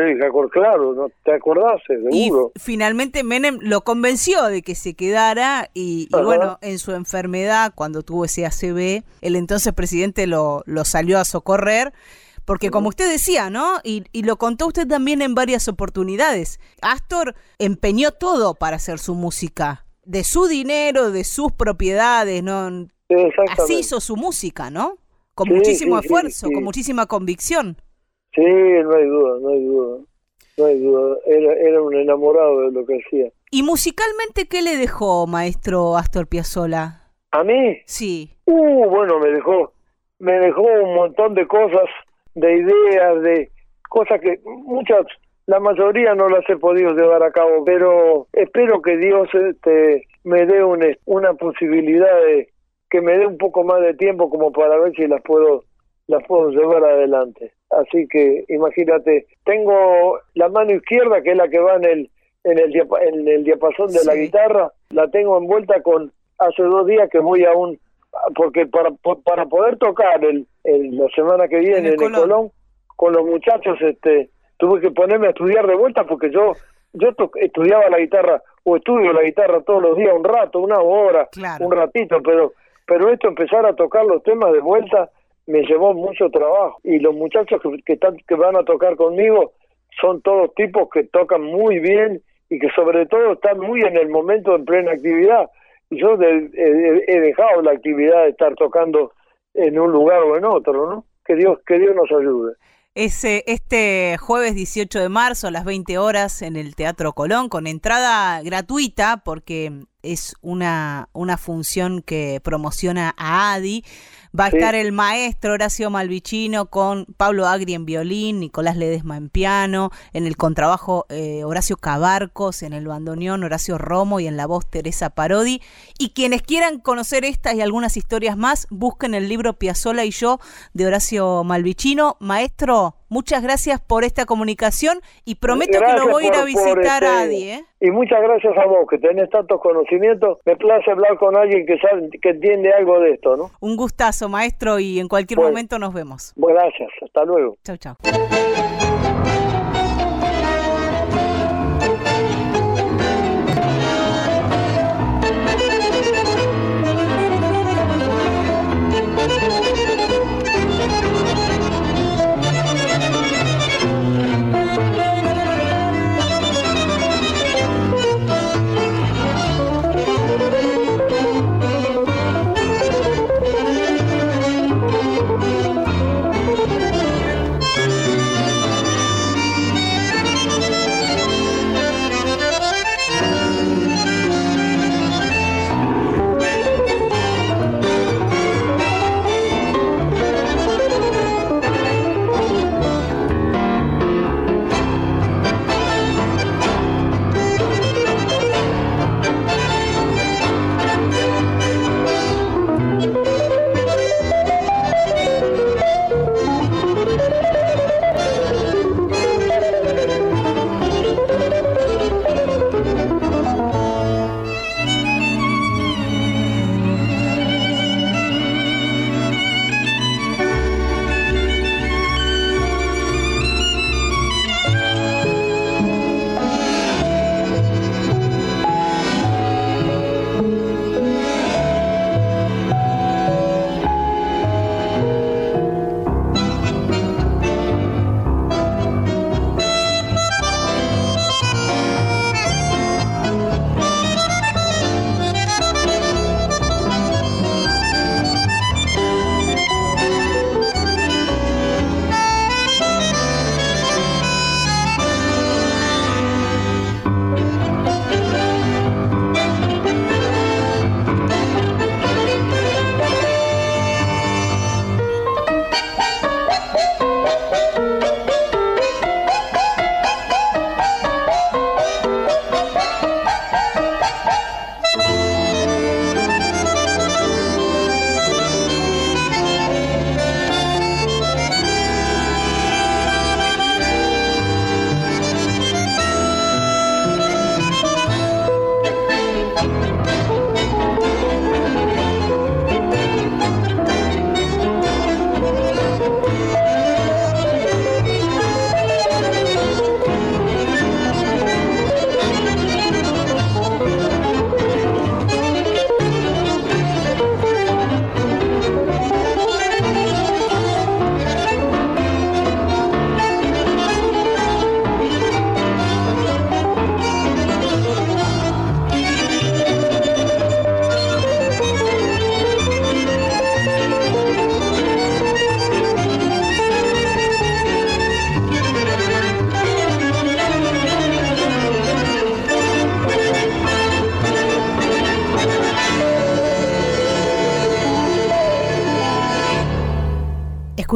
claro, no te acordás, seguro. Finalmente Menem lo convenció de que se quedara y, y bueno, en su enfermedad, cuando tuvo ese ACV, el entonces presidente lo, lo salió a socorrer. Porque como usted decía, ¿no? Y, y lo contó usted también en varias oportunidades, Astor empeñó todo para hacer su música. de su dinero, de sus propiedades, ¿no? Así hizo su música, ¿no? Con Sí, muchísimo sí, esfuerzo, sí. con muchísima convicción. Sí, no hay duda, no hay duda. No hay duda. Era, era un enamorado de lo que hacía. ¿Y musicalmente qué le dejó, maestro Astor Piazzolla? ¿A mí? Sí. Uh, bueno, me dejó, me dejó un montón de cosas, de ideas, de cosas que muchas, la mayoría no las he podido llevar a cabo, pero espero que Dios este, me dé un- una posibilidad de que me dé un poco más de tiempo como para ver si las puedo las puedo llevar adelante. Así que imagínate, tengo la mano izquierda que es la que va en el en el, diapa- en el diapasón de la guitarra, la tengo envuelta con hace dos días que voy a un porque para para poder tocar el, el- la semana que viene En en el Colón. Con los muchachos este tuve que ponerme a estudiar de vuelta porque yo yo estudiaba la guitarra o estudio la guitarra todos los días un rato una hora Claro. un ratito pero pero esto empezar a tocar los temas de vuelta me llevó mucho trabajo. Y los muchachos que, que están que van a tocar conmigo son todos tipos que tocan muy bien y que sobre todo están muy en el momento en plena actividad. Y yo he, he dejado la actividad de estar tocando en un lugar o en otro no que Dios que Dios nos ayude. Es este jueves 18 de marzo a las 20 horas en el Teatro Colón con entrada gratuita porque es una, una función que promociona a ADI. Va a Sí. estar el maestro Horacio Malvicino con Pablo Agri en violín, Nicolás Ledesma en piano, en el contrabajo eh, Horacio Cabarcos, en el bandoneón Horacio Romo y en la voz Teresa Parodi. Y quienes quieran conocer estas y algunas historias más, busquen el libro Piazzola y yo de Horacio Malvicino. Maestro, muchas gracias por esta comunicación y prometo que lo voy a ir a visitar a este, Adi. ¿eh? Y muchas gracias a vos, que tenés tantos conocimientos. Me place hablar con alguien que sabe, que entiende algo de esto, ¿no? Un gustazo, maestro, y en cualquier momento nos vemos. Gracias. Hasta luego. Chau, chau.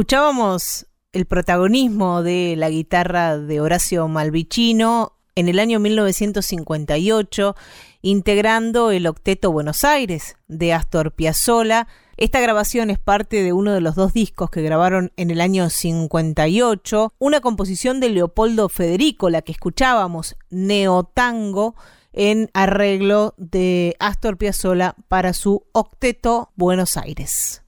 Escuchábamos el protagonismo de la guitarra de Horacio Malvicino en el año 1958, integrando el Octeto Buenos Aires de Astor Piazzolla. Esta grabación es parte de uno de los dos discos que grabaron en el año 58, una composición de Leopoldo Federico, la que escuchábamos, Neotango, en arreglo de Astor Piazzolla para su Octeto Buenos Aires.